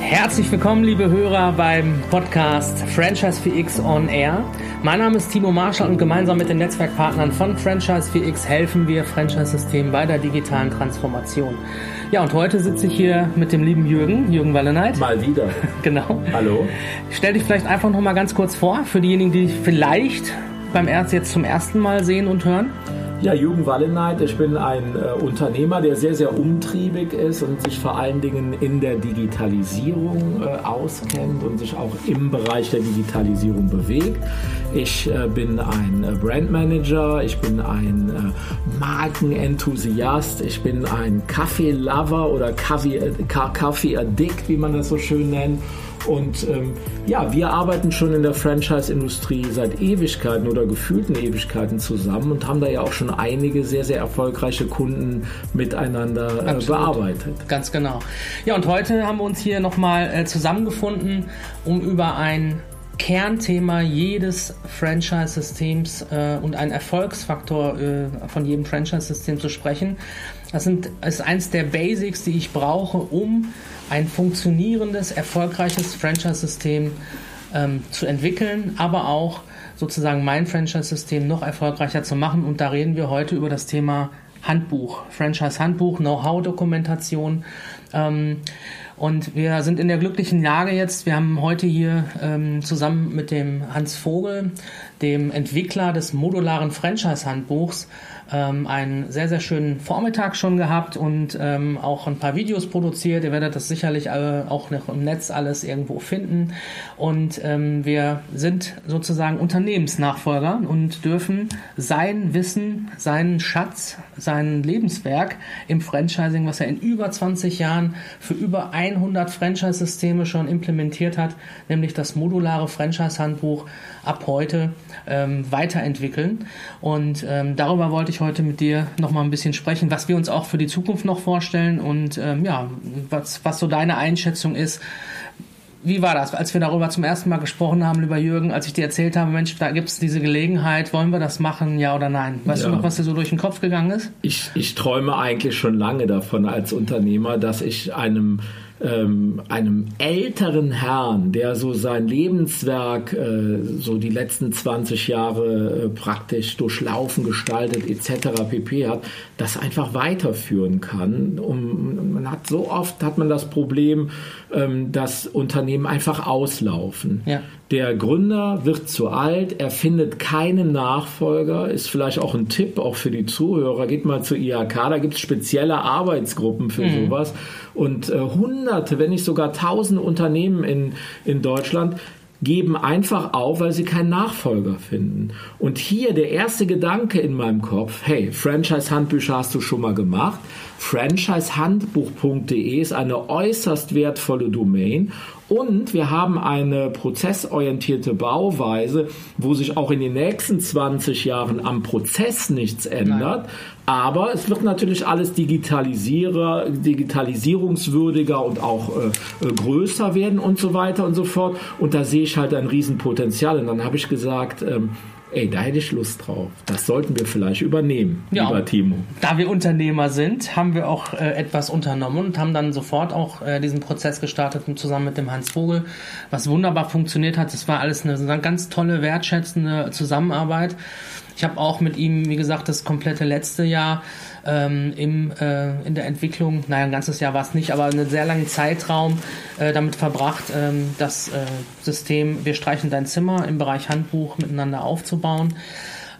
Herzlich willkommen, liebe Hörer, beim Podcast Franchise 4X On Air. Mein Name ist Timo Marschall und gemeinsam mit den Netzwerkpartnern von Franchise 4X helfen wir Franchise-Systemen bei der digitalen Transformation. Ja, und heute sitze ich hier mit dem lieben Jürgen, Jürgen Wallenheit. Mal wieder. genau. Hallo. Stell dich vielleicht einfach noch mal ganz kurz vor, für diejenigen, die vielleicht beim Erz jetzt zum ersten Mal sehen und hören. Ja, Jürgen Wallenheit, ich bin ein äh, Unternehmer, der sehr, sehr umtriebig ist und sich vor allen Dingen in der Digitalisierung äh, auskennt und sich auch im Bereich der Digitalisierung bewegt. Ich äh, bin ein äh, Brandmanager, ich bin ein äh, Markenenthusiast, ich bin ein Kaffee-Lover oder Kaffee-Addict, wie man das so schön nennt. Und ähm, ja, wir arbeiten schon in der Franchise-Industrie seit Ewigkeiten oder gefühlten Ewigkeiten zusammen und haben da ja auch schon einige sehr, sehr erfolgreiche Kunden miteinander äh, bearbeitet. Ganz genau. Ja, und heute haben wir uns hier nochmal äh, zusammengefunden, um über ein Kernthema jedes Franchise-Systems äh, und ein Erfolgsfaktor äh, von jedem Franchise-System zu sprechen. Das sind, ist eins der Basics, die ich brauche, um ein funktionierendes, erfolgreiches Franchise-System ähm, zu entwickeln, aber auch sozusagen mein Franchise-System noch erfolgreicher zu machen. Und da reden wir heute über das Thema Handbuch, Franchise-Handbuch, Know-how-Dokumentation. Ähm, und wir sind in der glücklichen Lage jetzt. Wir haben heute hier ähm, zusammen mit dem Hans Vogel, dem Entwickler des modularen Franchise-Handbuchs, ähm, einen sehr, sehr schönen Vormittag schon gehabt und ähm, auch ein paar Videos produziert. Ihr werdet das sicherlich auch noch im Netz alles irgendwo finden. Und ähm, wir sind sozusagen Unternehmensnachfolger und dürfen sein Wissen, seinen Schatz, sein Lebenswerk im Franchising, was er in über 20 Jahren für über 100 Franchise-Systeme schon implementiert hat, nämlich das modulare Franchise-Handbuch, ab heute ähm, weiterentwickeln. Und ähm, darüber wollte ich heute mit dir noch mal ein bisschen sprechen, was wir uns auch für die Zukunft noch vorstellen und ähm, ja, was, was so deine Einschätzung ist. Wie war das, als wir darüber zum ersten Mal gesprochen haben, lieber Jürgen, als ich dir erzählt habe, Mensch, da gibt es diese Gelegenheit, wollen wir das machen, ja oder nein? Weißt ja. du noch, was dir so durch den Kopf gegangen ist? Ich, ich träume eigentlich schon lange davon als Unternehmer, dass ich einem ähm, einem älteren Herrn, der so sein Lebenswerk äh, so die letzten 20 Jahre äh, praktisch durchlaufen, gestaltet etc. pp. hat, das einfach weiterführen kann. Um, man hat so oft hat man das Problem, ähm, dass Unternehmen einfach auslaufen. Ja. Der Gründer wird zu alt, er findet keinen Nachfolger, ist vielleicht auch ein Tipp auch für die Zuhörer. Geht mal zur IHK, da gibt es spezielle Arbeitsgruppen für mhm. sowas. Und äh, hunderte, wenn nicht sogar tausende Unternehmen in, in Deutschland geben einfach auf, weil sie keinen Nachfolger finden. Und hier der erste Gedanke in meinem Kopf, hey, Franchise-Handbücher hast du schon mal gemacht. Franchisehandbuch.de ist eine äußerst wertvolle Domain und wir haben eine prozessorientierte Bauweise, wo sich auch in den nächsten 20 Jahren am Prozess nichts ändert. Nein. Aber es wird natürlich alles digitalisierer, digitalisierungswürdiger und auch äh, größer werden und so weiter und so fort. Und da sehe ich halt ein Riesenpotenzial. Und dann habe ich gesagt, ähm, ey, da hätte ich Lust drauf. Das sollten wir vielleicht übernehmen, ja, lieber Timo. Da wir Unternehmer sind, haben wir auch äh, etwas unternommen und haben dann sofort auch äh, diesen Prozess gestartet zusammen mit dem Hans Vogel, was wunderbar funktioniert hat. Das war alles eine, eine ganz tolle, wertschätzende Zusammenarbeit. Ich habe auch mit ihm, wie gesagt, das komplette letzte Jahr ähm, im, äh, in der Entwicklung, naja, ein ganzes Jahr war es nicht, aber einen sehr langen Zeitraum äh, damit verbracht, ähm, das äh, System Wir streichen dein Zimmer im Bereich Handbuch miteinander aufzubauen.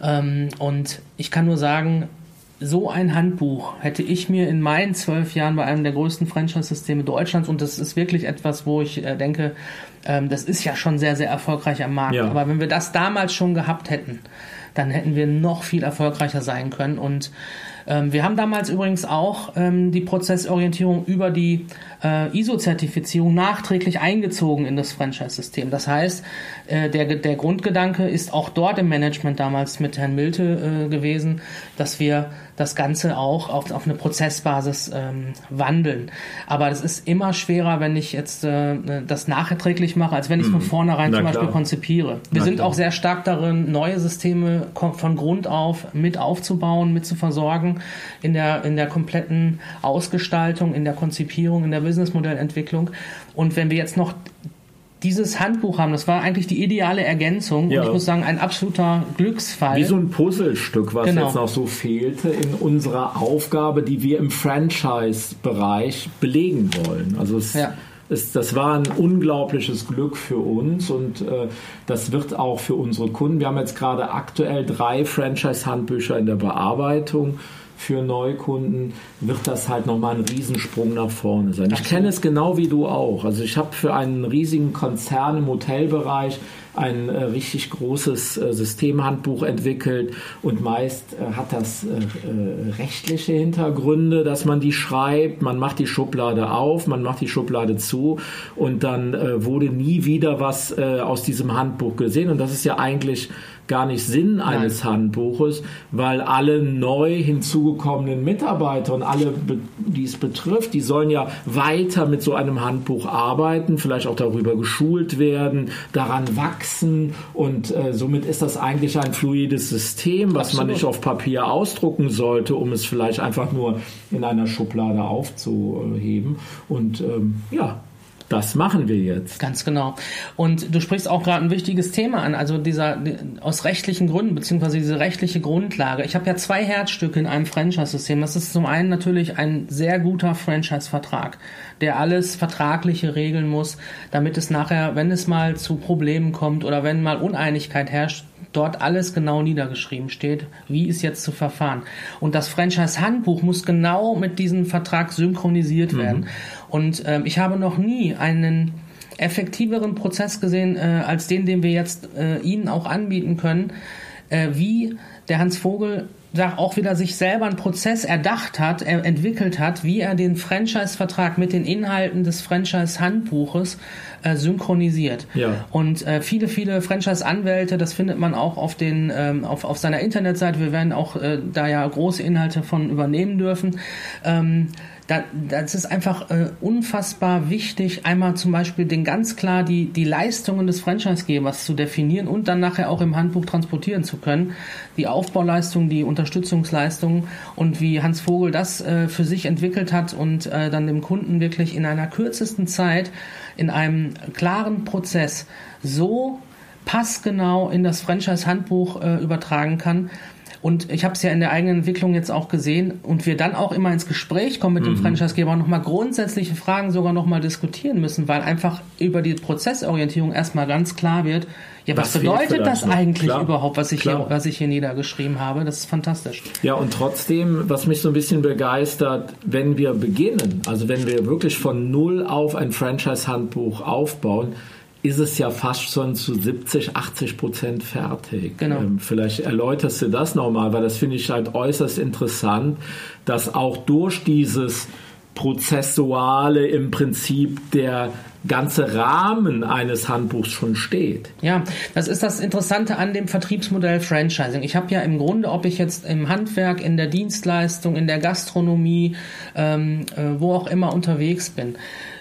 Ähm, und ich kann nur sagen, so ein Handbuch hätte ich mir in meinen zwölf Jahren bei einem der größten Franchise-Systeme Deutschlands und das ist wirklich etwas, wo ich äh, denke, ähm, das ist ja schon sehr, sehr erfolgreich am Markt. Ja. Aber wenn wir das damals schon gehabt hätten, dann hätten wir noch viel erfolgreicher sein können. Und wir haben damals übrigens auch ähm, die Prozessorientierung über die äh, ISO-Zertifizierung nachträglich eingezogen in das Franchise-System. Das heißt, äh, der, der Grundgedanke ist auch dort im Management damals mit Herrn Milte äh, gewesen, dass wir das Ganze auch auf, auf eine Prozessbasis ähm, wandeln. Aber das ist immer schwerer, wenn ich jetzt äh, das nachträglich mache, als wenn ich es von mhm. vornherein Na zum Beispiel klar. konzipiere. Wir Na sind klar. auch sehr stark darin, neue Systeme von Grund auf mit aufzubauen, mit zu versorgen. in der, in der kompletten Ausgestaltung, in der Konzipierung, in der Businessmodellentwicklung. Und wenn wir jetzt noch dieses Handbuch haben, das war eigentlich die ideale Ergänzung ja. und ich muss sagen, ein absoluter Glücksfall. Wie so ein Puzzlestück, was genau. jetzt noch so fehlte in unserer Aufgabe, die wir im Franchise-Bereich belegen wollen. Also es ja. ist, das war ein unglaubliches Glück für uns und äh, das wird auch für unsere Kunden. Wir haben jetzt gerade aktuell drei Franchise-Handbücher in der Bearbeitung für Neukunden wird das halt nochmal ein Riesensprung nach vorne sein. Ich kenne es genau wie du auch. Also ich habe für einen riesigen Konzern im Hotelbereich ein äh, richtig großes äh, Systemhandbuch entwickelt und meist äh, hat das äh, äh, rechtliche Hintergründe, dass man die schreibt, man macht die Schublade auf, man macht die Schublade zu und dann äh, wurde nie wieder was aus diesem Handbuch gesehen und das ist ja eigentlich gar nicht Sinn eines Nein. Handbuches, weil alle neu hinzugekommenen Mitarbeiter und alle, die es betrifft, die sollen ja weiter mit so einem Handbuch arbeiten, vielleicht auch darüber geschult werden, daran wachsen und äh, somit ist das eigentlich ein fluides System, was Absolut. man nicht auf Papier ausdrucken sollte, um es vielleicht einfach nur in einer Schublade aufzuheben. Und ähm, ja, das machen wir jetzt. Ganz genau. Und du sprichst auch gerade ein wichtiges Thema an, also dieser aus rechtlichen Gründen, beziehungsweise diese rechtliche Grundlage. Ich habe ja zwei Herzstücke in einem Franchise-System. Das ist zum einen natürlich ein sehr guter Franchise-Vertrag, der alles Vertragliche regeln muss, damit es nachher, wenn es mal zu Problemen kommt oder wenn mal Uneinigkeit herrscht, dort alles genau niedergeschrieben steht, wie ist jetzt zu verfahren. Und das Franchise-Handbuch muss genau mit diesem Vertrag synchronisiert mhm. werden. Und ähm, ich habe noch nie einen effektiveren Prozess gesehen, äh, als den, den wir jetzt äh, Ihnen auch anbieten können, äh, wie der Hans Vogel auch wieder sich selber einen Prozess erdacht hat, er entwickelt hat, wie er den Franchise-Vertrag mit den Inhalten des Franchise-Handbuches äh, synchronisiert. Ja. Und äh, viele, viele Franchise-Anwälte, das findet man auch auf, den, ähm, auf, auf seiner Internetseite, wir werden auch äh, da ja große Inhalte von übernehmen dürfen, ähm, da, das ist einfach äh, unfassbar wichtig, einmal zum Beispiel den ganz klar die, die Leistungen des Franchisegebers zu definieren und dann nachher auch im Handbuch transportieren zu können. Die Aufbauleistung, die Unterstützungsleistungen und wie Hans Vogel das äh, für sich entwickelt hat und äh, dann dem Kunden wirklich in einer kürzesten Zeit, in einem klaren Prozess so passgenau in das Franchise-Handbuch äh, übertragen kann, und ich habe es ja in der eigenen Entwicklung jetzt auch gesehen und wir dann auch immer ins Gespräch kommen mit dem mhm. Franchisegeber und nochmal grundsätzliche Fragen sogar nochmal diskutieren müssen, weil einfach über die Prozessorientierung erstmal ganz klar wird, ja, was, was bedeutet das eigentlich Klar. überhaupt, was ich, hier, was ich hier niedergeschrieben habe? Das ist fantastisch. Ja, und trotzdem, was mich so ein bisschen begeistert, wenn wir beginnen, also wenn wir wirklich von null auf ein Franchise-Handbuch aufbauen, ist es ja fast schon zu 70, 80 Prozent fertig. Genau. Ähm, vielleicht erläuterst du das nochmal, weil das finde ich halt äußerst interessant, dass auch durch dieses Prozessuale im Prinzip der ganze Rahmen eines Handbuchs schon steht. Ja, das ist das Interessante an dem Vertriebsmodell Franchising. Ich habe ja im Grunde, ob ich jetzt im Handwerk, in der Dienstleistung, in der Gastronomie, ähm, äh, wo auch immer unterwegs bin,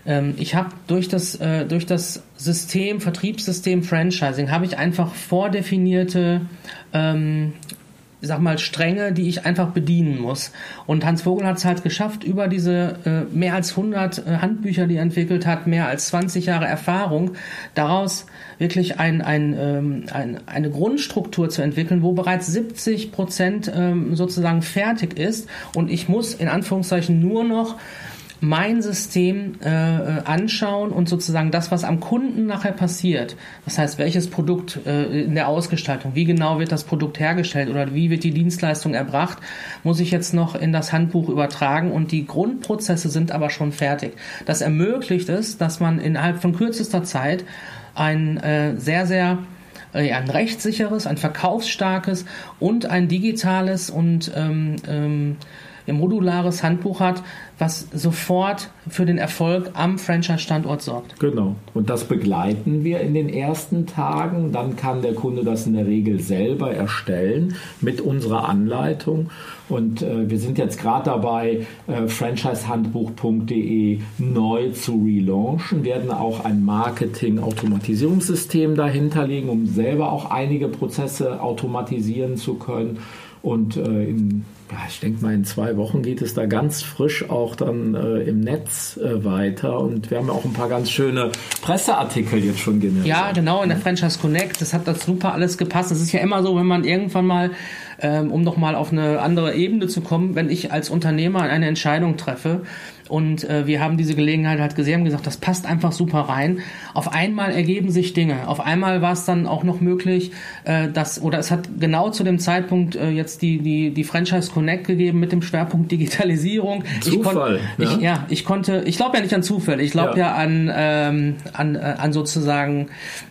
ähm, ich habe durch das äh, durch das System Vertriebssystem Franchising habe ich einfach vordefinierte ähm, sag mal, Stränge, die ich einfach bedienen muss. Und Hans Vogel hat es halt geschafft, über diese äh, mehr als 100 äh, Handbücher, die er entwickelt hat, mehr als 20 Jahre Erfahrung, daraus wirklich ein, ein, ähm, ein, eine Grundstruktur zu entwickeln, wo bereits 70 Prozent ähm, sozusagen fertig ist. Und ich muss in Anführungszeichen nur noch mein System äh, anschauen und sozusagen das, was am Kunden nachher passiert, das heißt, welches Produkt äh, in der Ausgestaltung, wie genau wird das Produkt hergestellt oder wie wird die Dienstleistung erbracht, muss ich jetzt noch in das Handbuch übertragen und die Grundprozesse sind aber schon fertig. Das ermöglicht es, dass man innerhalb von kürzester Zeit ein äh, sehr, sehr äh, ein rechtssicheres, ein verkaufsstarkes und ein digitales und ähm, ähm, modulares Handbuch hat, was sofort für den Erfolg am Franchise-Standort sorgt. Genau. Und das begleiten wir in den ersten Tagen. Dann kann der Kunde das in der Regel selber erstellen mit unserer Anleitung. Und äh, wir sind jetzt gerade dabei, äh, franchisehandbuch.de neu zu relaunchen, werden auch ein Marketing-Automatisierungssystem dahinterlegen, um selber auch einige Prozesse automatisieren zu können. Und äh, in ja, ich denke mal, in zwei Wochen geht es da ganz frisch auch dann äh, im Netz äh, weiter. Und wir haben ja auch ein paar ganz schöne Presseartikel jetzt schon generiert. Ja, genau, in der Franchise Connect. Das hat das super alles gepasst. Es ist ja immer so, wenn man irgendwann mal ähm, um nochmal auf eine andere Ebene zu kommen, wenn ich als Unternehmer eine Entscheidung treffe und äh, wir haben diese Gelegenheit halt gesehen, haben gesagt, das passt einfach super rein. Auf einmal ergeben sich Dinge. Auf einmal war es dann auch noch möglich, äh, dass, oder es hat genau zu dem Zeitpunkt äh, jetzt die, die, die Franchise Connect gegeben mit dem Schwerpunkt Digitalisierung. Zufall. Ich kon, ich, ja, ich konnte, ich glaube ja nicht an Zufälle, ich glaube ja. ja, an, ähm, an, äh, an sozusagen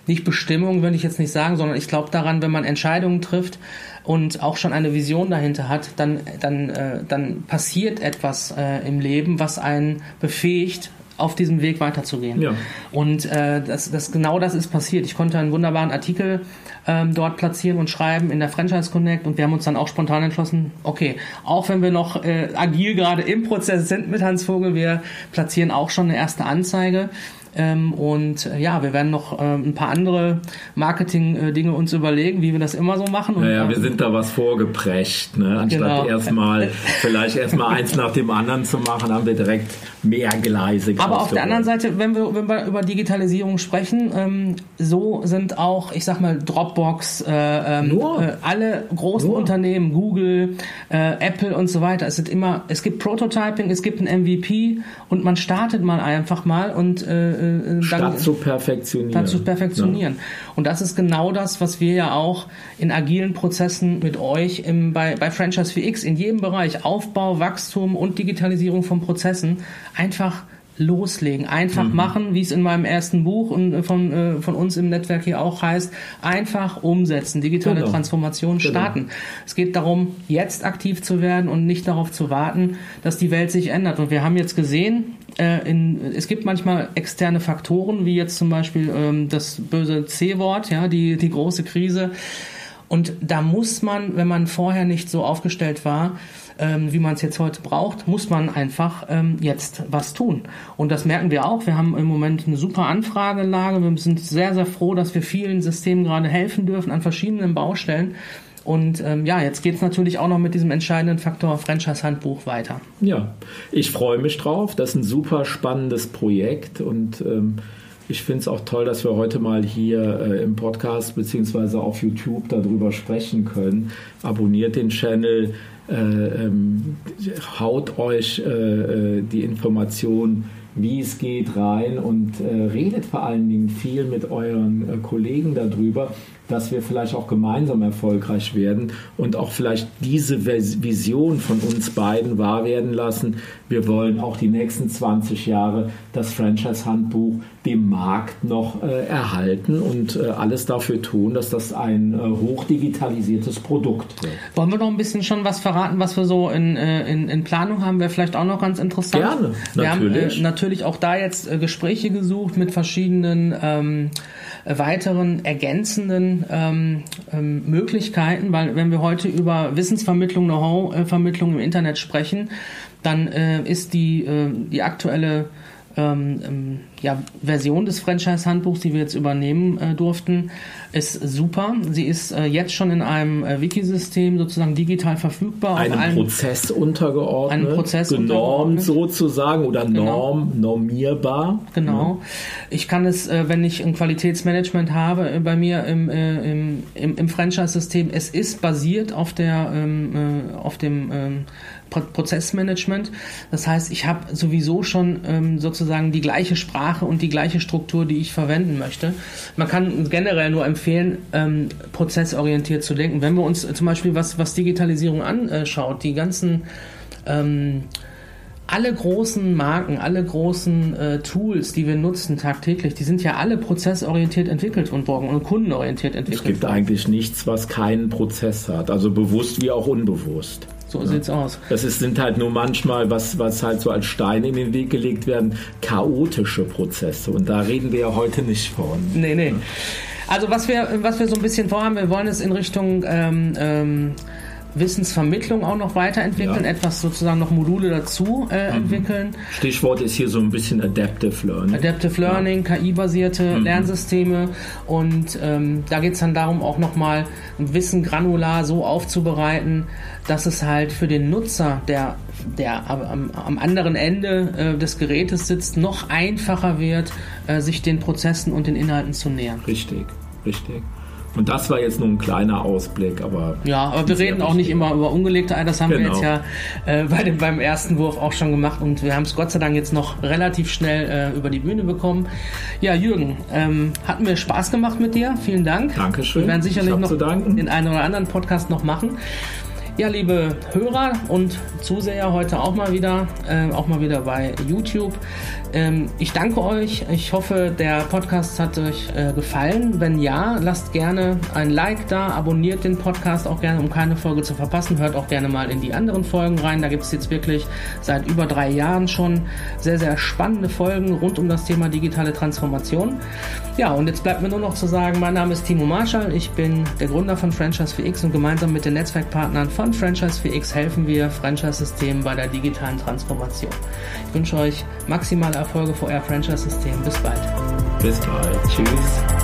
nicht Bestimmung, würde ich jetzt nicht sagen, sondern ich glaube daran, wenn man Entscheidungen trifft, und auch schon eine Vision dahinter hat, dann, dann, äh, dann passiert etwas äh, im Leben, was einen befähigt, auf diesem Weg weiterzugehen. Ja. Und äh, das, das, genau das ist passiert. Ich konnte einen wunderbaren Artikel ähm, dort platzieren und schreiben in der Franchise Connect und wir haben uns dann auch spontan entschlossen, okay, auch wenn wir noch äh, agil gerade im Prozess sind mit Hans Vogel, wir platzieren auch schon eine erste Anzeige ähm, und äh, ja, wir werden noch ähm, ein paar andere Marketing-Dinge uns überlegen, wie wir das immer so machen. Und, naja, wir sind da was vorgeprescht, ne? Anstatt genau. erstmal vielleicht erstmal eins nach dem anderen zu machen, haben wir direkt mehr Gleise. Aber auf der anderen Seite, wenn wir, wenn wir über Digitalisierung sprechen, ähm, so sind auch, ich sag mal, Dropbox, äh, ähm, äh, alle großen Nur. Unternehmen, Google, äh, Apple und so weiter. Es sind immer, es gibt Prototyping, es gibt ein MVP und man startet mal einfach mal und äh, äh, statt dann, zu perfektionieren. Statt zu perfektionieren. Ja. Und das ist genau das, was wir ja auch in agilen Prozessen mit euch im, bei, bei Franchise 4X in jedem Bereich Aufbau, Wachstum und Digitalisierung von Prozessen einfach loslegen, einfach mhm. machen, wie es in meinem ersten Buch und äh, von, äh, von uns im Netzwerk hier auch heißt, einfach umsetzen, digitale genau. Transformation genau. starten. Genau. Es geht darum, jetzt aktiv zu werden und nicht darauf zu warten, dass die Welt sich ändert. Und wir haben jetzt gesehen, äh, in, es gibt manchmal externe Faktoren, wie jetzt zum Beispiel ähm, das böse C-Wort, ja, die, die große Krise. Und da muss man, wenn man vorher nicht so aufgestellt war, ähm, wie man es jetzt heute braucht, muss man einfach ähm, jetzt was tun. Und das merken wir auch. Wir haben im Moment eine super Anfragelage. Wir sind sehr, sehr froh, dass wir vielen Systemen gerade helfen dürfen an verschiedenen Baustellen. Und ähm, ja, jetzt geht es natürlich auch noch mit diesem entscheidenden Faktor Franchise-Handbuch weiter. Ja, ich freue mich drauf. Das ist ein super spannendes Projekt und ähm, ich finde es auch toll, dass wir heute mal hier äh, im Podcast beziehungsweise auf YouTube darüber sprechen können. Abonniert den Channel, äh, ähm, haut euch äh, äh die Informationen wie es geht, rein und äh, redet vor allen Dingen viel mit euren äh, Kollegen darüber, dass wir vielleicht auch gemeinsam erfolgreich werden und auch vielleicht diese Vision von uns beiden wahr werden lassen. Wir wollen auch die nächsten 20 Jahre das Franchise-Handbuch dem Markt noch äh, erhalten und äh, alles dafür tun, dass das ein äh, hochdigitalisiertes Produkt wird. Wollen wir noch ein bisschen schon was verraten, was wir so in, äh, in, in Planung haben? Wäre vielleicht auch noch ganz interessant. Gerne, wir natürlich. haben äh, natürlich auch da jetzt äh, Gespräche gesucht mit verschiedenen ähm, weiteren ergänzenden ähm, ähm, Möglichkeiten, weil wenn wir heute über Wissensvermittlung, Know-how-Vermittlung im Internet sprechen, dann äh, ist die, äh, die aktuelle ähm, ähm, ja, Version des Franchise-Handbuchs, die wir jetzt übernehmen äh, durften, ist super. Sie ist äh, jetzt schon in einem äh, Wikisystem sozusagen digital verfügbar. Einem allen, Prozess untergeordnet, einem Prozess genormt sozusagen oder genau. norm, normierbar. Genau. Ja. Ich kann es, äh, wenn ich ein Qualitätsmanagement habe äh, bei mir im, äh, im, im, im Franchise-System, es ist basiert auf, der, ähm, auf dem ähm, Prozessmanagement. Das heißt, ich habe sowieso schon ähm, sozusagen die gleiche Sprache und die gleiche Struktur, die ich verwenden möchte. Man kann generell nur empfehlen, ähm, prozessorientiert zu denken. Wenn wir uns zum Beispiel was, was Digitalisierung anschaut, die ganzen ähm, alle großen Marken, alle großen äh, Tools, die wir nutzen tagtäglich, die sind ja alle prozessorientiert entwickelt und worden und kundenorientiert entwickelt. Es gibt worden. eigentlich nichts, was keinen Prozess hat, also bewusst wie auch unbewusst. So ja. sieht's aus. Das ist, sind halt nur manchmal, was, was halt so als Steine in den Weg gelegt werden, chaotische Prozesse. Und da reden wir ja heute nicht von. Nee, nee. Also was wir, was wir so ein bisschen vorhaben, wir wollen es in Richtung ähm, ähm, Wissensvermittlung auch noch weiterentwickeln, ja. etwas sozusagen noch Module dazu äh, mhm. entwickeln. Stichwort ist hier so ein bisschen Adaptive Learning. Adaptive Learning, ja. KI-basierte mhm. Lernsysteme und ähm, da geht es dann darum, auch nochmal Wissen granular so aufzubereiten, dass es halt für den Nutzer, der, der am, am anderen Ende äh, des Gerätes sitzt, noch einfacher wird, äh, sich den Prozessen und den Inhalten zu nähern. Richtig, richtig. Und das war jetzt nur ein kleiner Ausblick, aber. Ja, aber wir reden auch nicht immer über ungelegte Eier. Das haben genau. wir jetzt ja äh, bei dem, beim ersten Wurf auch schon gemacht und wir haben es Gott sei Dank jetzt noch relativ schnell äh, über die Bühne bekommen. Ja, Jürgen, ähm, hat mir Spaß gemacht mit dir. Vielen Dank. Dankeschön. Wir werden sicherlich noch den einen oder anderen Podcast noch machen. Ja, liebe Hörer und Zuseher heute auch mal wieder, äh, auch mal wieder bei YouTube. Ähm, ich danke euch. Ich hoffe, der Podcast hat euch äh, gefallen. Wenn ja, lasst gerne ein Like da, abonniert den Podcast auch gerne, um keine Folge zu verpassen. Hört auch gerne mal in die anderen Folgen rein. Da gibt es jetzt wirklich seit über drei Jahren schon sehr, sehr spannende Folgen rund um das Thema digitale Transformation. Ja, und jetzt bleibt mir nur noch zu sagen, mein Name ist Timo Marschall. Ich bin der Gründer von Franchise 4X und gemeinsam mit den Netzwerkpartnern von von Franchise 4X helfen wir Franchise-Systemen bei der digitalen Transformation. Ich wünsche euch maximale Erfolge für euer Franchise-System. Bis bald. Bis bald. Tschüss.